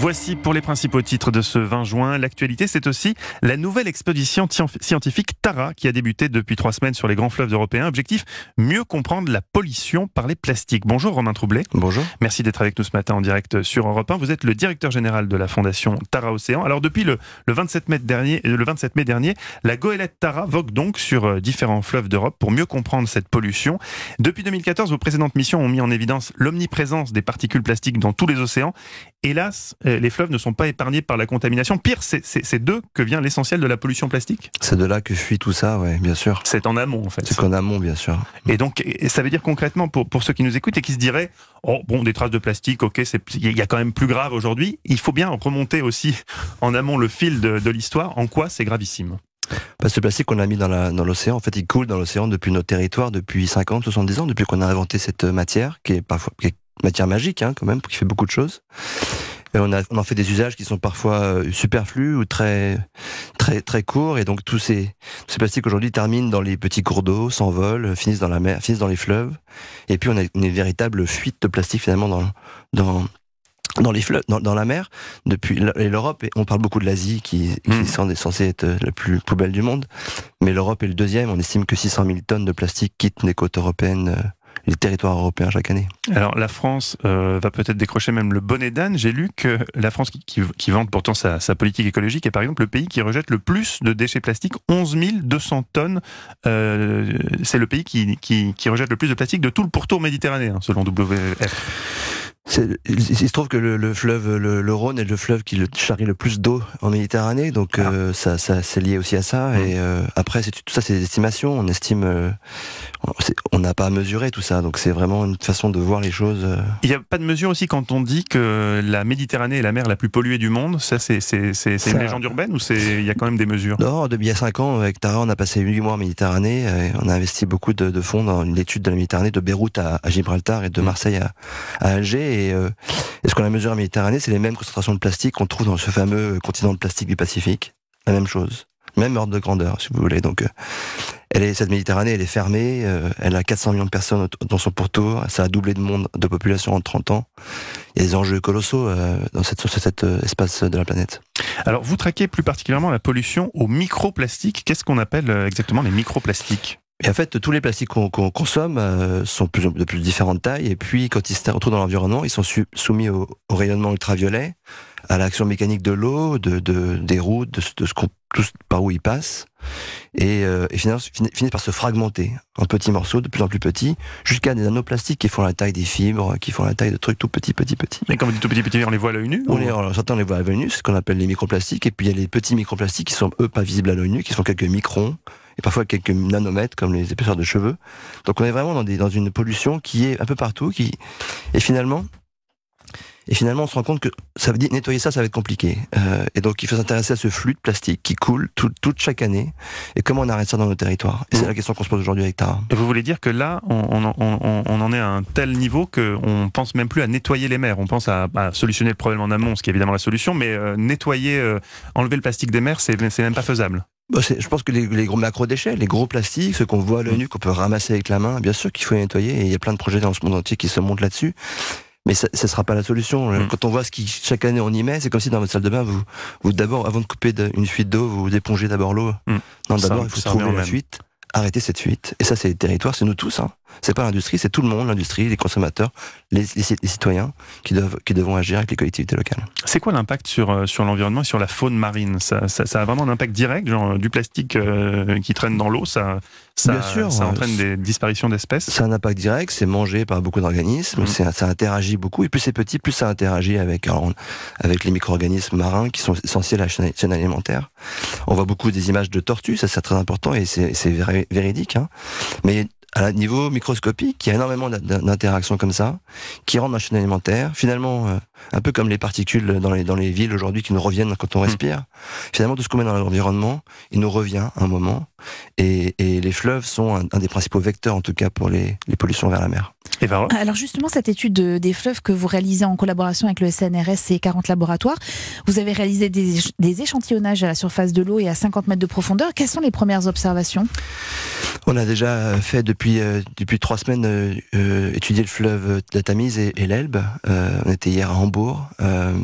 Voici pour les principaux titres de ce 20 juin. L'actualité, c'est aussi la nouvelle expédition scientifique Tara qui a débuté depuis trois semaines sur les grands fleuves européens. Objectif, mieux comprendre la pollution par les plastiques. Bonjour Romain Troublé. Bonjour. Merci d'être avec nous ce matin en direct sur Europe 1. Vous êtes le directeur général de la fondation Tara Océan. Alors depuis le, 27, mai dernier, le 27 mai dernier, la goélette Tara vogue donc sur euh, différents fleuves d'Europe pour mieux comprendre cette pollution. Depuis 2014, vos précédentes missions ont mis en évidence l'omniprésence des particules plastiques dans tous les océans. Hélas, euh, les fleuves ne sont pas épargnés par la contamination. Pire, c'est d'eux que vient l'essentiel de la pollution plastique. C'est de là que fuit tout ça, oui, bien sûr. C'est en amont, en fait. C'est qu'en amont, bien sûr. Et donc, ça veut dire concrètement, pour, pour ceux qui nous écoutent et qui se diraient, oh, bon, des traces de plastique, ok, il y a quand même plus grave aujourd'hui. Il faut bien remonter aussi en amont le fil de, de l'histoire. En quoi c'est gravissime? Parce que le plastique qu'on a mis dans l'océan, en fait, il coule dans l'océan depuis notre territoire, depuis 50, 70 ans, depuis qu'on a inventé cette matière, qui est parfois qui est matière magique, hein, quand même, qui fait beaucoup de choses. On, a, on en fait des usages qui sont parfois euh, superflus ou très très très courts. Et donc tous ces, ces plastiques aujourd'hui terminent dans les petits cours d'eau, s'envolent, finissent dans la mer, finissent dans les fleuves. Et puis on a une véritable fuite de plastique finalement dans dans dans les fleuves, dans, la mer, depuis l'Europe, et on parle beaucoup de l'Asie qui, qui mmh. est censée être la plus poubelle du monde, mais l'Europe est le deuxième. On estime que 600 000 tonnes de plastique quittent les côtes européennes euh, les territoires européens chaque année. Alors la France euh, va peut-être décrocher même le bonnet d'âne. J'ai lu que la France, qui, qui, vante pourtant sa, politique écologique, est par exemple le pays qui rejette le plus de déchets plastiques, 11 200 tonnes. Euh, c'est le pays qui, qui, rejette le plus de plastique de tout le pourtour méditerranéen, selon WF. Il, se trouve que le, fleuve, le, Rhône est le fleuve qui charrie le plus d'eau en Méditerranée, donc ah. euh, ça, ça c'est lié aussi à ça. Mmh. Et euh, après, c'est tout ça, c'est des estimations. On estime, euh, on n'a pas à mesurer tout ça, donc c'est vraiment une façon de voir les choses. Il n'y a pas de mesure aussi quand on dit que la Méditerranée est la mer la plus polluée du monde. Ça, c'est une légende urbaine ou c'est il y a quand même des mesures? Non, depuis il y a cinq ans, avec Tara, on a passé huit mois en Méditerranée. Et on a investi beaucoup de, fonds dans l'étude de la Méditerranée, de Beyrouth à, Gibraltar et de mmh. Marseille à, à Alger. Euh, et, ce qu'on a mesuré en Méditerranée, c'est les mêmes concentrations de plastique qu'on trouve dans ce fameux continent de plastique du Pacifique. La même chose. Même ordre de grandeur, si vous voulez. Donc, euh, elle est, cette Méditerranée, elle est fermée. Euh, elle a 400 millions de personnes dans son pourtour. Ça a doublé de monde, de population en 30 ans. Il y a des enjeux colossaux dans cette, cet espace de la planète. Alors, vous traquez plus particulièrement la pollution aux microplastiques. Qu'est-ce qu'on appelle exactement les microplastiques? Et en fait, tous les plastiques qu'on consomme euh, sont de plus différentes tailles. Et puis, quand ils se retrouvent dans l'environnement, ils sont soumis au, rayonnement ultraviolet, à l'action mécanique de l'eau, de, des routes, de, ce qu'on, tout par où ils passent. Et, euh, et finissent, finissent, par se fragmenter en petits morceaux, de plus en plus petits, jusqu'à des nanoplastiques qui font la taille des fibres, qui font la taille de trucs tout petits, petits, petits. Mais quand vous dites tout petits, petits, on les voit à l'œil nu on les, Certains on les voit à l'œil nu, c'est ce qu'on appelle les microplastiques. Et puis il y a les petits microplastiques qui sont eux pas visibles à l'œil nu, qui sont quelques microns, et parfois quelques nanomètres comme les épaisseurs de cheveux. Donc on est vraiment dans, des, dans une pollution qui est un peu partout, qui et finalement et finalement, on se rend compte que ça veut dire nettoyer ça, ça va être compliqué. Euh, et donc, il faut s'intéresser à ce flux de plastique qui coule tout, toute chaque année. Et comment on arrête ça dans nos territoires? Et c'est la question qu'on se pose aujourd'hui avec Tara. Et vous voulez dire que là, on, on, on, on en est à un tel niveau qu'on pense même plus à nettoyer les mers. On pense à, à, solutionner le problème en amont, ce qui est évidemment la solution, mais euh, nettoyer, euh, enlever le plastique des mers, c'est même pas faisable. Bah, je pense que les, gros macro-déchets, les gros plastiques, ceux qu'on voit à l'œil nu, qu'on peut ramasser avec la main, bien sûr qu'il faut les nettoyer, et il y a plein de projets dans ce monde entier qui se montent là-dessus. Mais ça ne sera pas la solution. Mm. Quand on voit ce qui chaque année on y met, c'est comme si dans votre salle de bain, vous, vous d'abord, avant de couper une fuite d'eau, vous épongez d'abord l'eau. Mm. Non, d'abord il faut trouver la fuite arrêter cette fuite. Et ça, c'est les territoires, c'est nous tous. Hein. C'est pas l'industrie, c'est tout le monde, l'industrie, les consommateurs, les, citoyens qui doivent qui devront agir avec les collectivités locales. C'est quoi l'impact sur euh, sur l'environnement et sur la faune marine? Ça, ça, a vraiment un impact direct, genre du plastique euh, qui traîne dans l'eau, ça ça, Bien sûr, ça entraîne des disparitions d'espèces? C'est un impact direct, c'est mangé par beaucoup d'organismes, mmh. ça interagit beaucoup. Et plus c'est petit, plus ça interagit avec avec les micro-organismes marins qui sont essentiels à la chaîne alimentaire. On voit beaucoup des images de tortues, ça c'est très important et c'est véridique. Hein. Mais à niveau microscopique, il y a énormément d'interactions comme ça, qui rendent la chaîne alimentaire, finalement, euh, un peu comme les particules dans les, dans les villes aujourd'hui qui nous reviennent quand on hmm. respire. Finalement, tout ce qu'on met dans l'environnement, il nous revient un moment, et, et les fleuves sont un, des principaux vecteurs, en tout cas, pour les, les pollutions vers la mer. Et Alors justement, cette étude des fleuves que vous réalisez en collaboration avec le CNRS et 40 laboratoires, vous avez réalisé des, des échantillonnages à la surface de l'eau et à 50 mètres de profondeur. Quelles sont les premières observations? On a déjà fait depuis euh, depuis trois semaines euh, euh, étudier le fleuve de la Tamise et, l'Elbe. Euh, on était hier à Hambourg euh,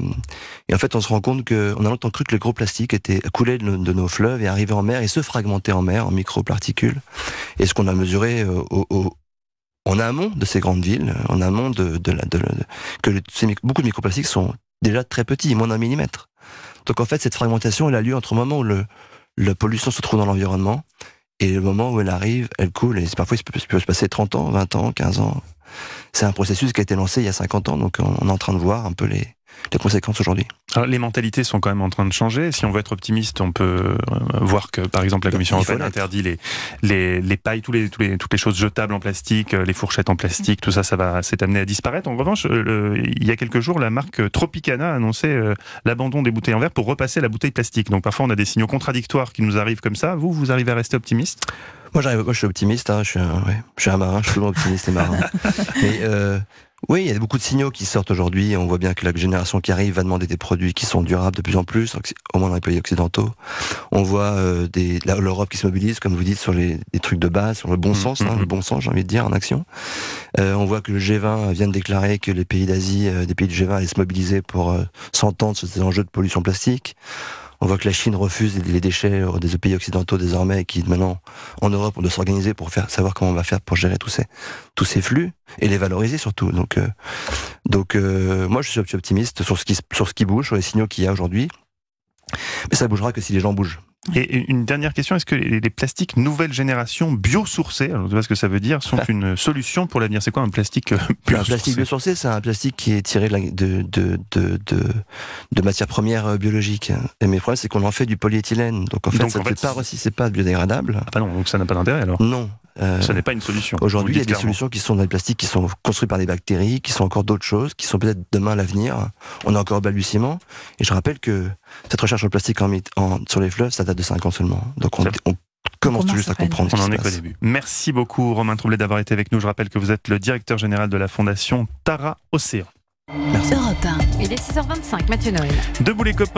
et en fait on se rend compte que on a longtemps cru que le gros plastique était coulé de, nos- de fleuves et arrivait en mer et se fragmentait en mer en microparticules. Et ce qu'on a mesuré euh, en amont de ces grandes villes, en amont de, de la de, la- que beaucoup de microplastiques sont déjà très petits, moins d'un millimètre. Donc en fait cette fragmentation elle a lieu entre le moment où le la pollution se trouve dans l'environnement et le moment où elle arrive, elle coule. Et parfois, il peut se passer 30 ans, 20 ans, 15 ans. C'est un processus qui a été lancé il y a 50 ans, donc on est en train de voir un peu les, les conséquences aujourd'hui. Alors, les mentalités sont quand même en train de changer. Si on veut être optimiste, on peut euh, voir que, par exemple, la Commission européenne interdit les, les, les pailles, tous les, tous les, toutes les choses jetables en plastique, euh, les fourchettes en plastique, tout ça, ça va s'est amené à disparaître. En revanche, euh, le- il y a quelques jours, la marque Tropicana a annoncé euh, l'abandon des bouteilles en verre pour repasser la bouteille plastique. Donc parfois, on a des signaux contradictoires qui nous arrivent comme ça. Vous, vous arrivez à rester optimiste? Moi, j'arrive, moi, je suis optimiste. Hein, je suis un, ouais, je suis un marin. Je suis souvent optimiste et marin. Mais euh, oui, il y a beaucoup de signaux qui sortent aujourd'hui. On voit bien que la génération qui arrive va demander des produits qui sont durables de plus en plus, au moins dans les pays occidentaux. On voit euh, des, l'Europe qui se mobilise, comme vous dites, sur les, des trucs de base, sur le bon Mhm, sens, hein, mhm. le bon sens, j'ai envie de dire, en action. Euh, on voit que le G20 vient de déclarer que les pays d'Asie, euh, des pays du G20 allaient se mobiliser pour euh, s'entendre sur ces enjeux de pollution plastique. On voit que la Chine refuse les déchets euh, des pays occidentaux désormais, et qui maintenant en Europe on doit s'organiser pour faire savoir comment on va faire pour gérer tous ces tous ces flux et les valoriser surtout. Donc euh, donc euh, moi je suis optimiste sur ce qui sur ce qui bouge, sur les signaux qu'il y a aujourd'hui. Mais ça bougera que si les gens bougent. Et une dernière question, est-ce que les les plastiques nouvelle génération biosourcés, alors je ne sais pas ce que ça veut dire, sont une solution pour l'avenir? C'est quoi un plastique euh, Un biosourcé plastique biosourcé, c'est un plastique qui est tiré de, de, de, de, de, matières premières euh, biologiques. Et mais le problème, c'est qu'on en fait du polyéthylène. Donc en fait, Donc, ça ne fait, pas c'est pas biodégradable. Ah bah non, donc ça n'a pas d'intérêt alors? Non. Euh, Ce n'est pas une solution. Aujourd'hui, il y a des clairement. solutions qui sont dans les plastiques, qui sont construits par des bactéries, qui sont encore d'autres choses, qui sont peut-être demain l'avenir. On est encore au balbutiement. Et je rappelle que cette recherche sur le plastique en, en- sur les fleuves, ça date de 5 ans seulement. Donc on, commence tout juste à comprendre On en est qu'au début. Merci beaucoup Romain Troublé d'avoir été avec nous. Je rappelle que vous êtes le directeur général de la fondation Tara Océan. Merci. Europe 1. Il est 6h25, Mathieu Noël. Debout les copains.